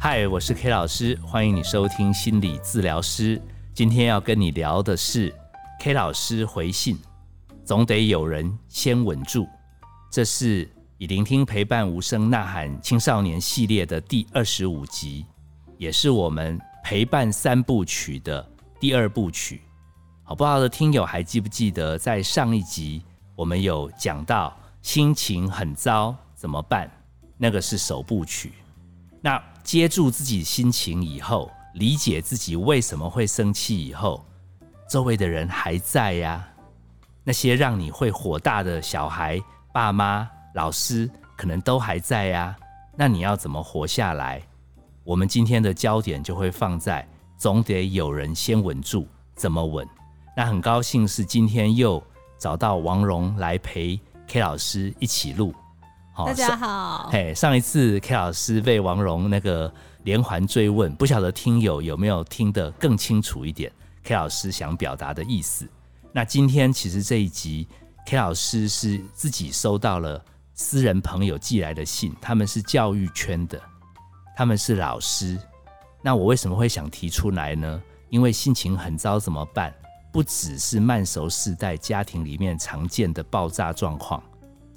嗨，我是 K 老师，欢迎你收听心理治疗师。今天要跟你聊的是 K 老师回信，总得有人先稳住。这是以聆听陪伴无声呐喊青少年系列的第二十五集，也是我们陪伴三部曲的第二部曲。好不好的听友还记不记得，在上一集我们有讲到心情很糟怎么办？那个是首部曲。那接住自己心情以后，理解自己为什么会生气以后，周围的人还在呀。那些让你会火大的小孩、爸妈、老师，可能都还在呀。那你要怎么活下来？我们今天的焦点就会放在，总得有人先稳住，怎么稳？那很高兴是今天又找到王蓉来陪 K 老师一起录。大家好，嘿，上一次 K 老师被王蓉那个连环追问，不晓得听友有没有听得更清楚一点？K 老师想表达的意思。那今天其实这一集 K 老师是自己收到了私人朋友寄来的信，他们是教育圈的，他们是老师。那我为什么会想提出来呢？因为心情很糟怎么办？不只是慢熟世代家庭里面常见的爆炸状况，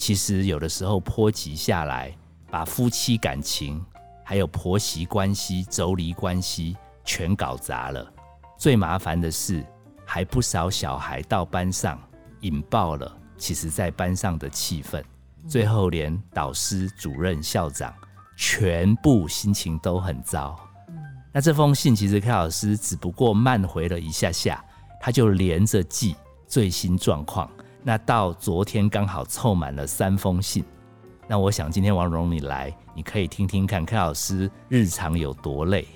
其实有的时候波及下来，把夫妻感情、还有婆媳关系、妯娌关系全搞砸了。最麻烦的是，还不少小孩到班上引爆了，其实在班上的气氛，最后连导师、主任、校长全部心情都很糟。那这封信其实 K 老师只不过慢回了一下下。他就连着记最新状况，那到昨天刚好凑满了三封信。那我想今天王蓉你来，你可以听听看 K 老师日常有多累。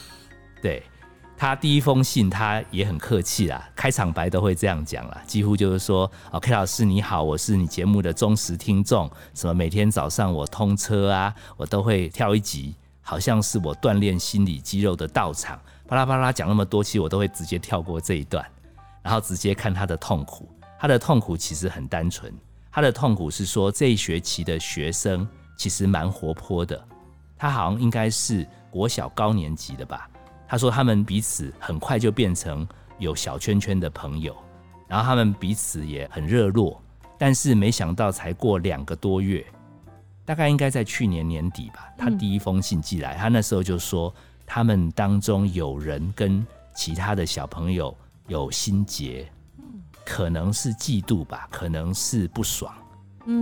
对他第一封信，他也很客气啦，开场白都会这样讲啦，几乎就是说：“哦，K 老师你好，我是你节目的忠实听众，什么每天早上我通车啊，我都会跳一集，好像是我锻炼心理肌肉的道场。”巴拉巴拉讲那么多，其实我都会直接跳过这一段，然后直接看他的痛苦。他的痛苦其实很单纯，他的痛苦是说这一学期的学生其实蛮活泼的，他好像应该是国小高年级的吧。他说他们彼此很快就变成有小圈圈的朋友，然后他们彼此也很热络，但是没想到才过两个多月，大概应该在去年年底吧，他第一封信寄来，他那时候就说。他们当中有人跟其他的小朋友有心结，可能是嫉妒吧，可能是不爽。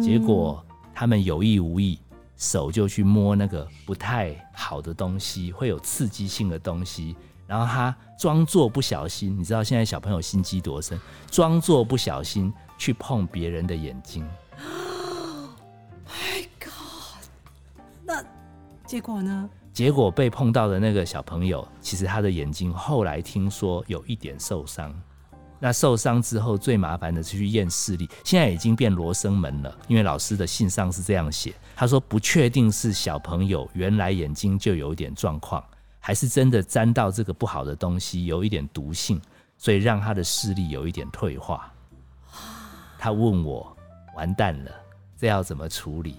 结果他们有意无意，手就去摸那个不太好的东西，会有刺激性的东西。然后他装作不小心，你知道现在小朋友心机多深，装作不小心去碰别人的眼睛。My God！那结果呢？结果被碰到的那个小朋友，其实他的眼睛后来听说有一点受伤。那受伤之后，最麻烦的是去验视力，现在已经变罗生门了。因为老师的信上是这样写，他说不确定是小朋友原来眼睛就有一点状况，还是真的沾到这个不好的东西，有一点毒性，所以让他的视力有一点退化。他问我，完蛋了，这要怎么处理？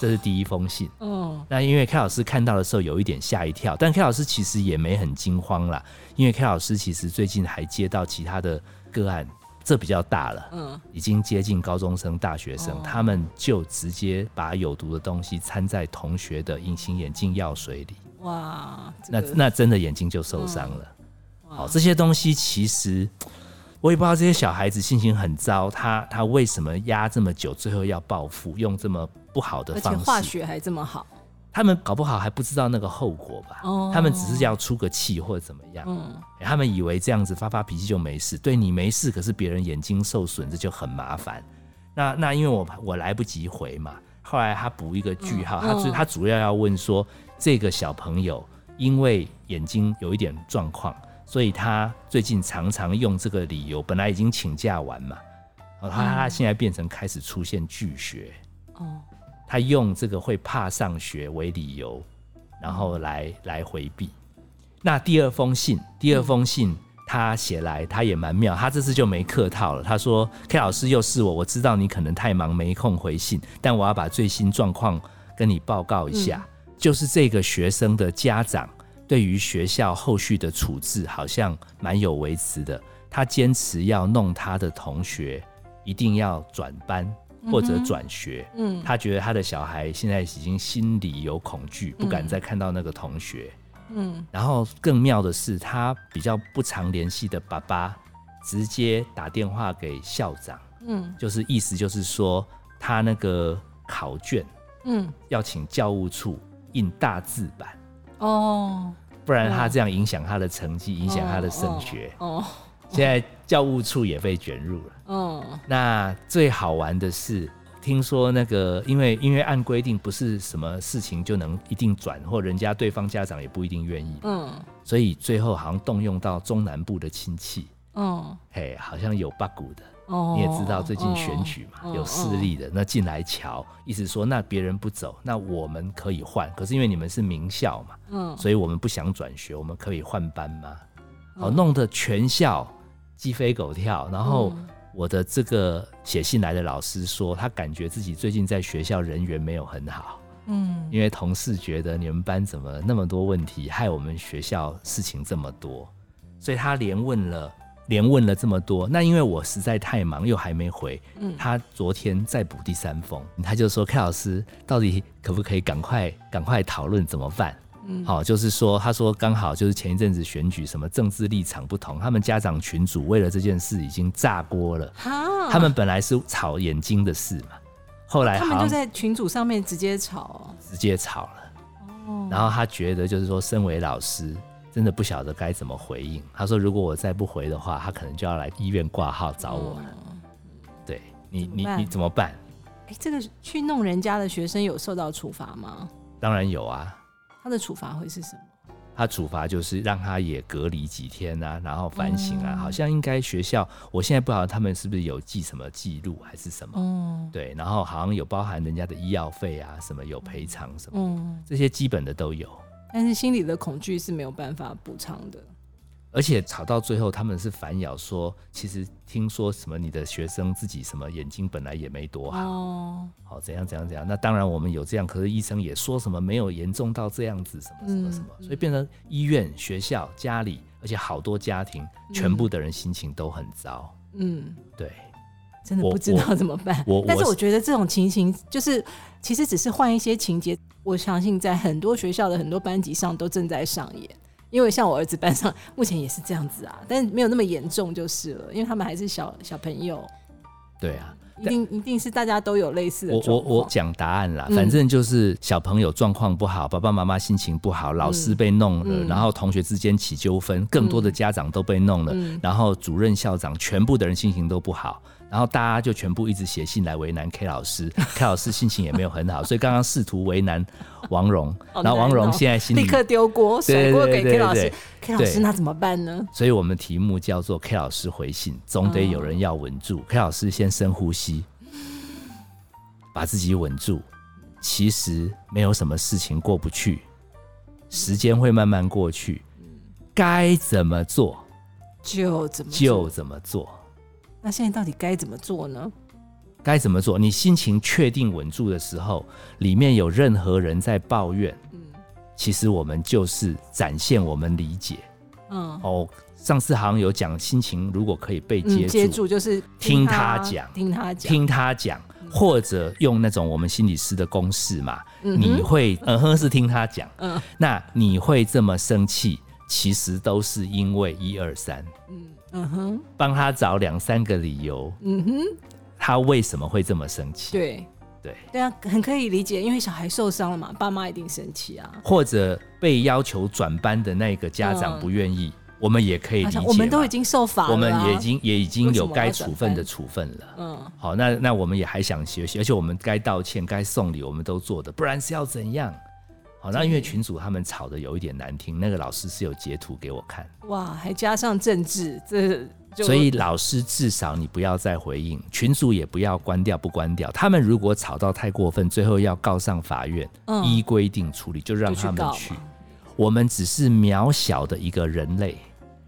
这是第一封信。嗯，那因为 K 老师看到的时候有一点吓一跳，但 K 老师其实也没很惊慌啦，因为 K 老师其实最近还接到其他的个案，这比较大了，嗯，已经接近高中生、大学生，他们就直接把有毒的东西掺在同学的隐形眼镜药水里。哇，那那真的眼睛就受伤了。好，这些东西其实。我也不知道这些小孩子心情很糟，他他为什么压这么久，最后要报复，用这么不好的方式，化学还这么好，他们搞不好还不知道那个后果吧？哦，他们只是要出个气或者怎么样？嗯，他们以为这样子发发脾气就没事，对你没事，可是别人眼睛受损，这就很麻烦。那那因为我我来不及回嘛，后来他补一个句号，他他主要要问说，这个小朋友因为眼睛有一点状况。所以他最近常常用这个理由，本来已经请假完嘛，哦，他他现在变成开始出现拒学，哦，他用这个会怕上学为理由，然后来来回避。那第二封信，第二封信他写来，他也蛮妙，他这次就没客套了，他说：“K 老师又是我，我知道你可能太忙没空回信，但我要把最新状况跟你报告一下，就是这个学生的家长对于学校后续的处置好像蛮有维持的，他坚持要弄他的同学一定要转班或者转学，嗯。他觉得他的小孩现在已经心里有恐惧，不敢再看到那个同学。嗯。然后更妙的是，他比较不常联系的爸爸直接打电话给校长，嗯。就是意思就是说他那个考卷嗯，要请教务处印大字版，哦，不然他这样影响他的成绩，影响他的升学。哦，现在教务处也被卷入了。嗯那最好玩的是，听说那个因为因为按规定不是什么事情就能一定转，或人家对方家长也不一定愿意，嗯所以最后好像动用到中南部的亲戚，嗯，嘿，好像有八股的。哦，你也知道最近选举嘛，哦有势力的那进来瞧，意思说那别人不走，那我们可以换。可是因为你们是名校嘛，嗯，所以我们不想转学，我们可以换班吗？哦，嗯弄得全校鸡飞狗跳。然后嗯我的这个写信来的老师说，他感觉自己最近在学校人缘没有很好，嗯因为同事觉得你们班怎么那么多问题，害我们学校事情这么多，所以他连问了。连问了这么多，那因为我实在太忙，又还没回。嗯他昨天再补第三封，他就说：“K 老师，到底可不可以赶快赶快讨论怎么办？”嗯好、就是说，他说刚好就是前一阵子选举，什么政治立场不同，他们家长群组为了这件事已经炸锅了。哈，他们本来是吵眼睛的事嘛，后来他们就在群组上面直接吵直接吵了。哦，然后他觉得就是说，身为老师，真的不晓得该怎么回应。他说，如果我再不回的话，他可能就要来医院挂号找我了。对你，你你怎么办？哎，这个去弄人家的学生有受到处罚吗？当然有啊，他的处罚会是什么？他处罚就是让他也隔离几天啊，然后反省啊。哦好像应该学校，我现在不知道他们是不是有记什么记录还是什么。嗯，对，然后好像有包含人家的医药费啊，什么有赔偿什么，嗯，这些基本的都有。但是心里的恐惧是没有办法补偿的。而且吵到最后，他们是反咬说，其实听说什么你的学生自己什么眼睛本来也没多好，哦，好、怎样怎样怎样。那当然我们有这样，可是医生也说什么没有严重到这样子，什么什么什么，嗯所以变成医院、学校、家里，而且好多家庭，全部的人心情都很糟。嗯，对，真的不知道怎么办。但是我觉得这种情形就是，其实只是换一些情节，我相信在很多学校的很多班级上都正在上演。因为像我儿子班上目前也是这样子啊，但没有那么严重就是了，因为他们还是小小朋友，对啊。一定一定是大家都有类似的我我。我讲答案啦，嗯。反正就是小朋友状况不好，爸爸妈妈心情不好，老师被弄了，嗯。然后同学之间起纠纷，更多的家长都被弄了，嗯。然后主任、校长全部的人心情都不好，然后大家就全部一直写信来为难 K 老师，K 老师心情也没有很好，所以刚刚试图为难王蓉，然后王蓉现在心里立刻丢锅甩对锅给 K 老师对，K 老师那怎么办呢？所以我们题目叫做 K 老师回信，总得有人要稳住。K 老师先深呼吸，把自己稳住。其实没有什么事情过不去，时间会慢慢过去。该怎么做就怎么做就怎么做，那现在到底该怎么做呢？该怎么做？你心情确定稳住的时候，里面有任何人在抱怨，嗯。其实我们就是展现我们理解。嗯。哦，上次好像有讲，心情如果可以被嗯，接接住，就是听他他讲听他讲，听他讲，或者用那种我们心理师的公式嘛，嗯你会嗯哼是听他讲，嗯。那你会这么生气，其实都是因为一二三，嗯嗯哼帮他找两三个理由，嗯哼，他为什么会这么生气？对对，对啊，很可以理解，因为小孩受伤了嘛，爸妈一定生气啊。或者被要求转班的那个家长嗯不愿意，我们也可以理解我们都已经受罚了啊，我们也已经也已经有该处分的班处分了。嗯好，那那我们也还想学习，而且我们该道歉、该送礼，我们都做的，不然是要怎样？好，那因为群主他们吵的有一点难听，那个老师是有截图给我看，哇，还加上政治，这所以老师至少你不要再回应，群主也不要关掉不关掉。他们如果吵到太过分，最后要告上法院，嗯依规定处理，就让他们去嘛。我们只是渺小的一个人类，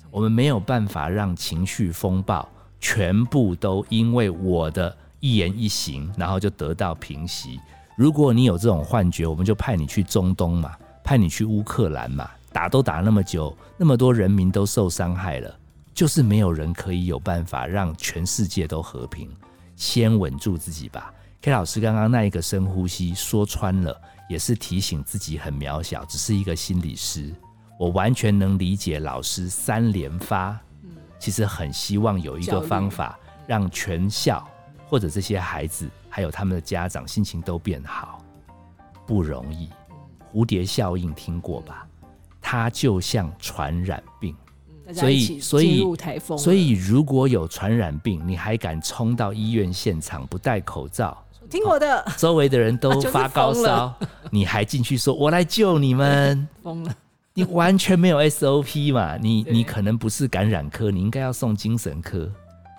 我们没有办法让情绪风暴全部都因为我的一言一行，然后就得到平息。如果你有这种幻觉，我们就派你去中东嘛，派你去乌克兰嘛，打都打那么久，那么多人民都受伤害了，就是没有人可以有办法让全世界都和平。先稳住自己吧。K 老师刚刚那一个深呼吸，说穿了也是提醒自己很渺小，只是一个心理师。我完全能理解老师三连发，其实很希望有一个方法，让全校或者这些孩子，还有他们的家长心情都变好，不容易。蝴蝶效应听过吧？它就像传染病，所以所以所以如果有传染病，你还敢冲到医院现场不戴口罩？听我的，周围的人都发高烧，你还进去说“我来救你们”？疯了！你完全没有 SOP 嘛？你你可能不是感染科，你应该要送精神科。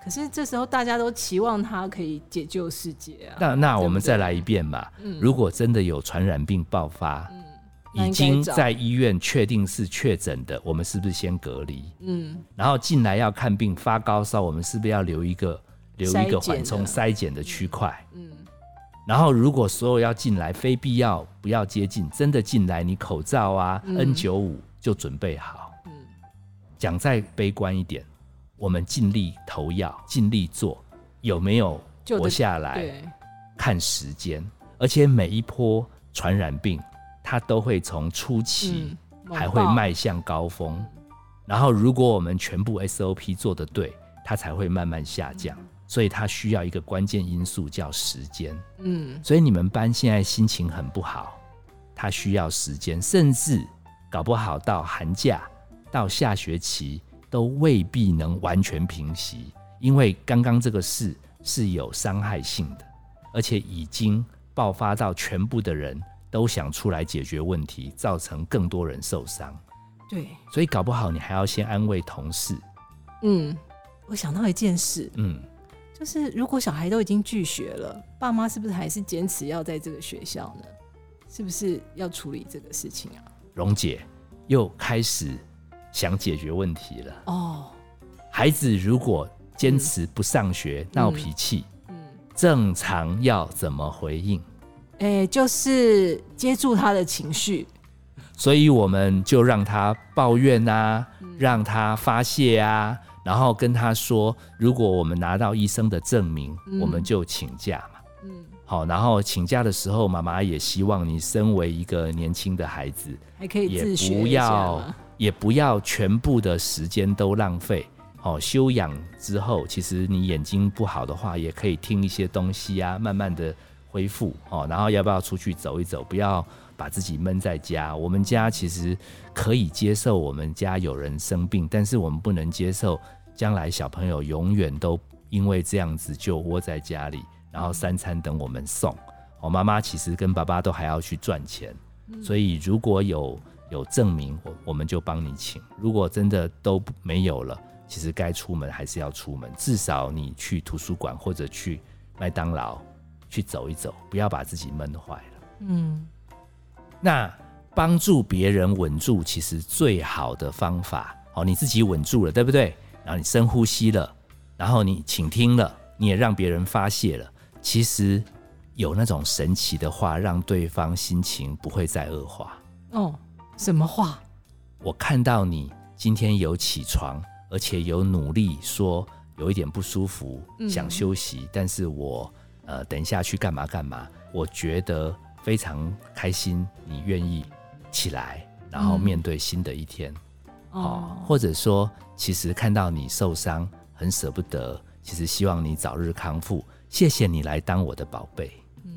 可是这时候大家都期望他可以解救世界啊！那那我们再来一遍嘛？如果真的有传染病爆发，已经在医院确定是确诊的，我们是不是先隔离？嗯，然后进来要看病发高烧，我们是不是要留一个留一个缓冲筛检的区块？嗯。然后，如果所有要进来，非必要不要接近。真的进来，你口罩啊，N 九五就准备好。嗯，讲再悲观一点，我们尽力投药，尽力做，有没有活下来？看时间。而且每一波传染病，它都会从初期还会迈向高峰。然后，如果我们全部 SOP 做的对，它才会慢慢下降。所以它需要一个关键因素叫时间，嗯，所以你们班现在心情很不好，它需要时间，甚至搞不好到寒假到下学期都未必能完全平息，因为刚刚这个事是有伤害性的，而且已经爆发到全部的人都想出来解决问题，造成更多人受伤。对，所以搞不好你还要先安慰同事。嗯，我想到一件事，嗯。就是如果小孩都已经拒学了，爸妈是不是还是坚持要在这个学校呢？是不是要处理这个事情啊？蓉姐又开始想解决问题了。哦，孩子如果坚持不上学、闹脾气，嗯，正常要怎么回应？哎，就是接住他的情绪，所以我们就让他抱怨啊，让他发泄啊。然后跟他说，如果我们拿到医生的证明，我们就请假嘛。嗯，好，然后请假的时候，妈妈也希望你身为一个年轻的孩子，还可以自学不要，也不要全部的时间都浪费。哦，休养之后，其实你眼睛不好的话，也可以听一些东西啊，慢慢的恢复。哦，然后要不要出去走一走？不要。把自己闷在家，我们家其实可以接受我们家有人生病，但是我们不能接受将来小朋友永远都因为这样子就窝在家里，然后三餐等我们送。哦妈妈其实跟爸爸都还要去赚钱，所以如果有有证明，我我们就帮你请。如果真的都没有了，其实该出门还是要出门，至少你去图书馆或者去麦当劳去走一走，不要把自己闷坏了。嗯。那帮助别人稳住，其实最好的方法哦，你自己稳住了，对不对？然后你深呼吸了，然后你倾听了，你也让别人发泄了。其实有那种神奇的话，让对方心情不会再恶化。哦，什么话？我看到你今天有起床，而且有努力说有一点不舒服，想休息，但是我呃等一下去干嘛干嘛？我觉得。非常开心，你愿意起来，然后面对新的一天，哦，或者说，其实看到你受伤，很舍不得，其实希望你早日康复。谢谢你来当我的宝贝，嗯，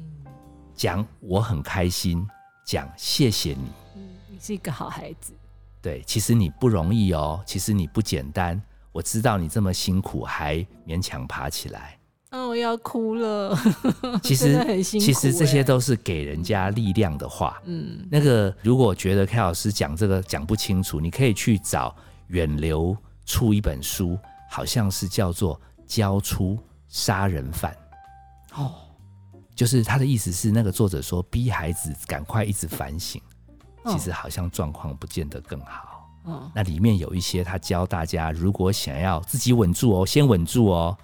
讲我很开心，讲谢谢你，嗯，你是一个好孩子，对，其实你不容易哦，其实你不简单，我知道你这么辛苦，还勉强爬起来。嗯，我要哭了。其实，其实这些都是给人家力量的话。嗯，那个如果觉得 K 老师讲这个讲不清楚，你可以去找远流出一本书，好像是叫做《交出杀人犯》。哦，就是他的意思是，那个作者说，逼孩子赶快一直反省，其实好像状况不见得更好。嗯，那里面有一些他教大家，如果想要自己稳住哦，先稳住哦。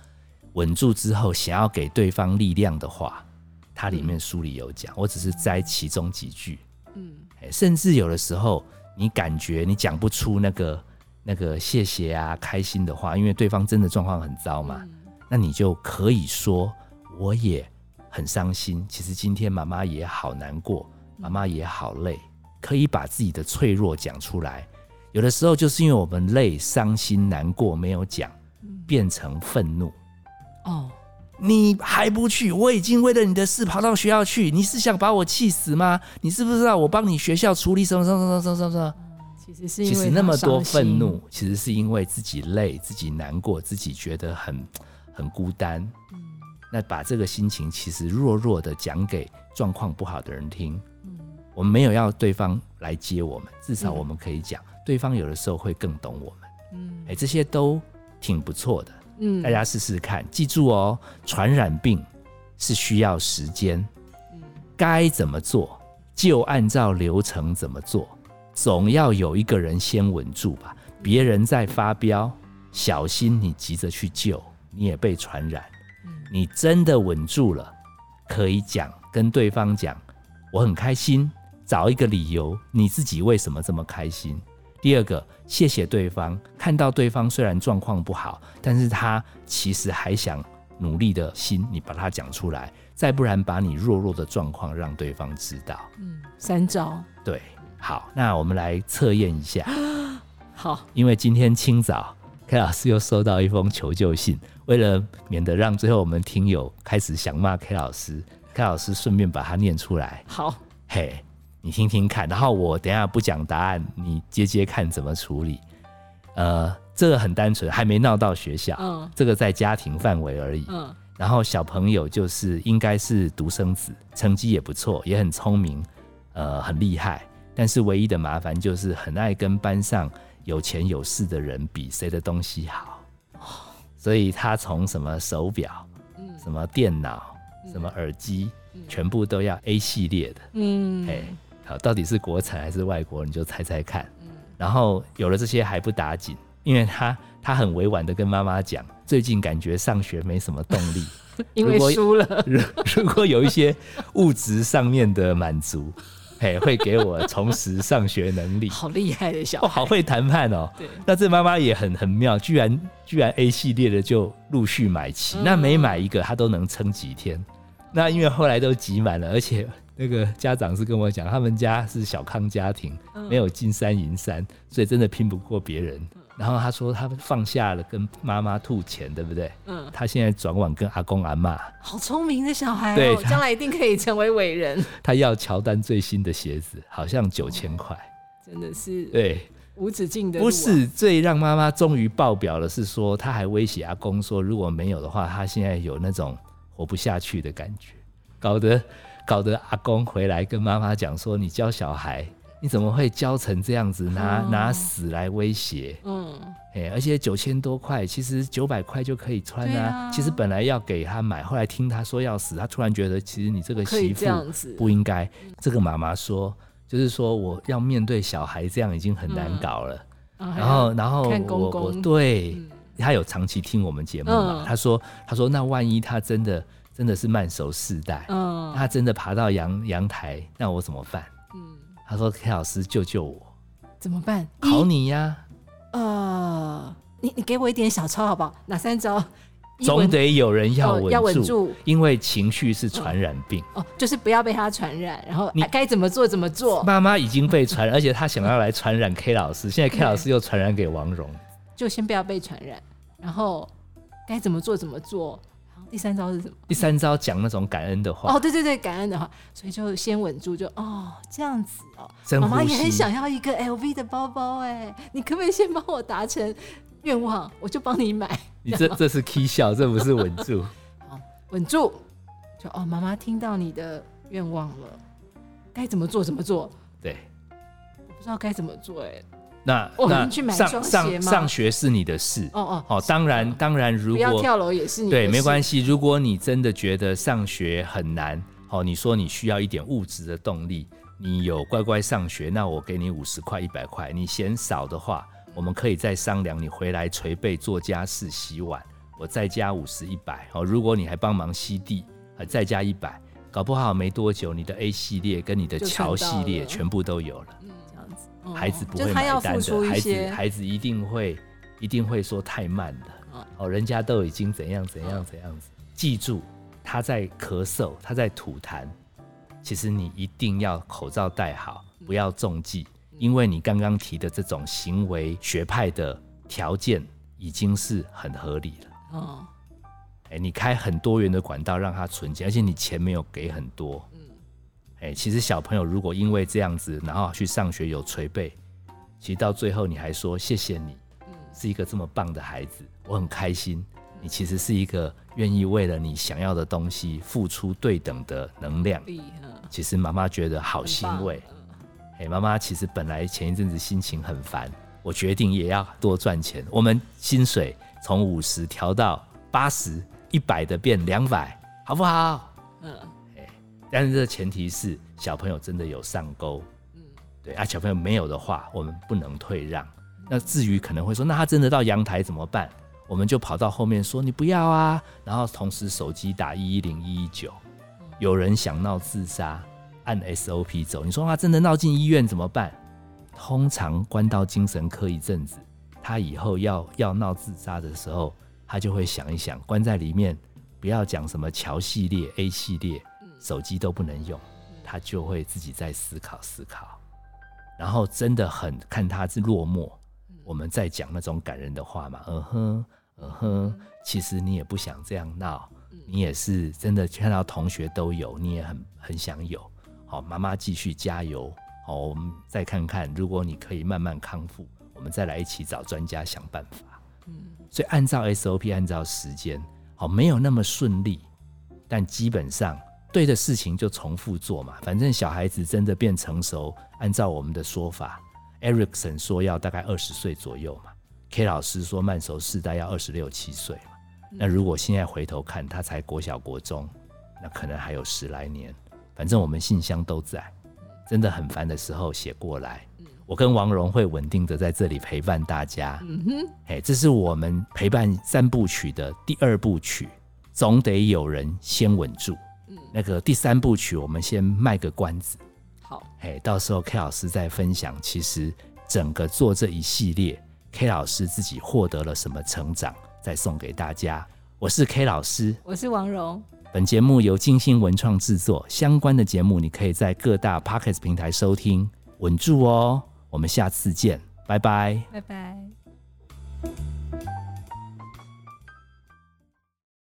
稳住之后，想要给对方力量的话，它里面书里有讲，我只是摘其中几句。嗯哎甚至有的时候你感觉你讲不出那个那个谢谢啊、开心的话，因为对方真的状况很糟嘛，嗯那你就可以说我也很伤心，其实今天妈妈也好难过，妈妈也好累，可以把自己的脆弱讲出来。有的时候就是因为我们累、伤心、难过没有讲，变成愤怒。哦，你还不去？我已经为了你的事跑到学校去，你是想把我气死吗？你知不知道我帮你学校处理什么什么什么什么什么？其实是因其为实那么多愤怒，其实是因为自己累、自己难过、自己觉得很很孤单。嗯那把这个心情其实弱弱的讲给状况不好的人听。嗯我们没有要对方来接我们，至少嗯我们可以讲，对方有的时候会更懂我们。嗯哎，这些都挺不错的。嗯大家试试看，记住哦，传染病是需要时间，嗯该怎么做就按照流程怎么做，总要有一个人先稳住吧，别人在发飙，小心你急着去救，你也被传染。嗯你真的稳住了，可以讲跟对方讲，我很开心，找一个理由，你自己为什么这么开心？第二个，谢谢对方，看到对方虽然状况不好，但是他其实还想努力的心，你把它讲出来，再不然把你弱弱的状况让对方知道。嗯，三招。对，好，那我们来测验一下，好，因为今天清早 K 老师又收到一封求救信，为了免得让最后我们听友开始想骂 K 老师，K 老师顺便把它念出来，好，嘿，你听听看，然后我等一下不讲答案，你接接看怎么处理。呃，这个很单纯，还没闹到学校，嗯这个在家庭范围而已。嗯然后小朋友就是应该是独生子，成绩也不错，也很聪明，呃，很厉害。但是唯一的麻烦就是很爱跟班上有钱有势的人比谁的东西好，所以他从什么手表、嗯什么电脑、什么耳机，全部都要 A 系列的。嗯哎、好，到底是国产还是外国，你就猜猜看。嗯然后有了这些还不打紧，因为他他很委婉的跟妈妈讲，最近感觉上学没什么动力。因为输了，如 如果有一些物质上面的满足，嘿，会给我重拾上学能力。好厉害的小哦，孩，好会谈判哦。对，那这妈妈也很很妙，居然居然 A 系列的就陆续买齐，嗯那每买一个她都能撑几天。那因为后来都集满了，而且那个家长是跟我讲，他们家是小康家庭，嗯。没有金山银山，所以真的拼不过别人。然后他说他放下了跟妈妈吐钱，对不对？嗯，他现在转往跟阿公阿妈，好聪明的小孩哦，对将来一定可以成为伟人，他要乔丹最新的鞋子，好像九千块。真的是对，无止境的啊。不是最让妈妈终于爆表的是说，他还威胁阿公说，如果没有的话，他现在有那种活不下去的感觉，搞得搞得阿公回来跟妈妈讲说，你教小孩。你怎么会教成这样子，拿、哦拿死来威胁？嗯，哎、而且九千多块，其实九百块就可以穿啊。啊其实本来要给他买，后来听他说要死，他突然觉得其实你这个媳妇不应该。这个妈妈说，就是说我要面对小孩，这样已经很难搞了。然然后，然后我我对、嗯他有长期听我们节目嘛？嗯他说他说那万一他真的真的是慢熟世代，嗯他真的爬到阳阳台，那我怎么办？嗯，他说 K 老师救救我，怎么办？考你呀，呃，你你给我一点小抄好不好？哪三招？总得有人要哦稳要稳住因为情绪是传染病。哦，就是不要被他传染，然后你哎该怎么做怎么做，妈妈已经被传染，而且她想要来传染 K 老师，现在 K 老师又传染给王蓉。就先不要被传染，然后该怎么做怎么做。第三招是什么？第三招讲那种感恩的话，哦，对对对，感恩的话，所以就先稳住，就哦这样子哦。妈妈也很想要一个 LV 的包包哎，你可不可以先帮我达成愿望，我就帮你买。你这这是 K 笑，这不是稳住。稳住，就哦，妈妈听到你的愿望了，该怎么做怎么做，对，我不知道该怎么做哎。那那去上上上学是你的事哦哦，哦，当然当然，如果要跳楼也是你对没关系，如果你真的觉得上学很难，哦，你说你需要一点物质的动力，你有乖乖上学，那我给你五十块、一百块，你嫌少的话，我们可以再商量，你回来捶背、做家事、洗碗，我再加五十、一百。哦，如果你还帮忙吸地，呃，再加一百，搞不好没多久，你的 A 系列跟你的就乔系列全部都有了。孩子不会就是他要买单的，孩子，孩子一定会一定会说太慢了。嗯哦，人家都已经怎样怎样怎样子。记住，他在咳嗽，他在吐痰，其实你一定要口罩戴好，不要中计，因为你刚刚提的这种行为学派的条件已经是很合理了。哦哎，你开很多元的管道让他存钱，而且你钱没有给很多。哎，其实小朋友如果因为这样子，然后去上学有捶背，其实到最后你还说谢谢你，是一个这么棒的孩子，我很开心。你其实是一个愿意为了你想要的东西付出对等的能量。嗯其实妈妈觉得好欣慰。哎，妈妈其实本来前一阵子心情很烦，我决定也要多赚钱。我们薪水从五十调到八十、一百的变两百，好不好？嗯但是这前提是小朋友真的有上钩，嗯对啊，小朋友没有的话，我们不能退让。那至于可能会说，那他真的到阳台怎么办？我们就跑到后面说你不要啊，然后同时手机打一一零一一九，有人想闹自杀，按 SOP 走。你说他真的闹进医院怎么办？通常关到精神科一阵子，他以后要要闹自杀的时候，他就会想一想，关在里面，不要讲什么乔系列、A 系列，手机都不能用，他就会自己在思考思考，然后真的很看他是落寞，我们在讲那种感人的话嘛，嗯哼，嗯哼，其实你也不想这样闹，你也是真的看到同学都有，你也很很想有，好，妈妈继续加油，好，我们再看看，如果你可以慢慢康复，我们再来一起找专家想办法。嗯。所以按照 SOP，按照时间，好，没有那么顺利，但基本上对的事情就重复做嘛。反正小孩子真的变成熟，按照我们的说法，Erickson 说要大概二十岁左右嘛，K 老师说慢熟世代要二十六七岁嘛。那如果现在回头看，他才国小国中，那可能还有十来年。反正我们信箱都在，真的很烦的时候写过来。我跟王蓉会稳定的在这里陪伴大家。嗯哼，哎，这是我们陪伴三部曲的第二部曲，总得有人先稳住。那个第三部曲，我们先卖个关子，好，哎，到时候 K 老师再分享，其实整个做这一系列，K 老师自己获得了什么成长，再送给大家。我是 K 老师，我是王蓉，本节目由金星文创制作，相关的节目你可以在各大 p o c k e t 平台收听，稳住哦。我们下次见，拜拜。拜拜。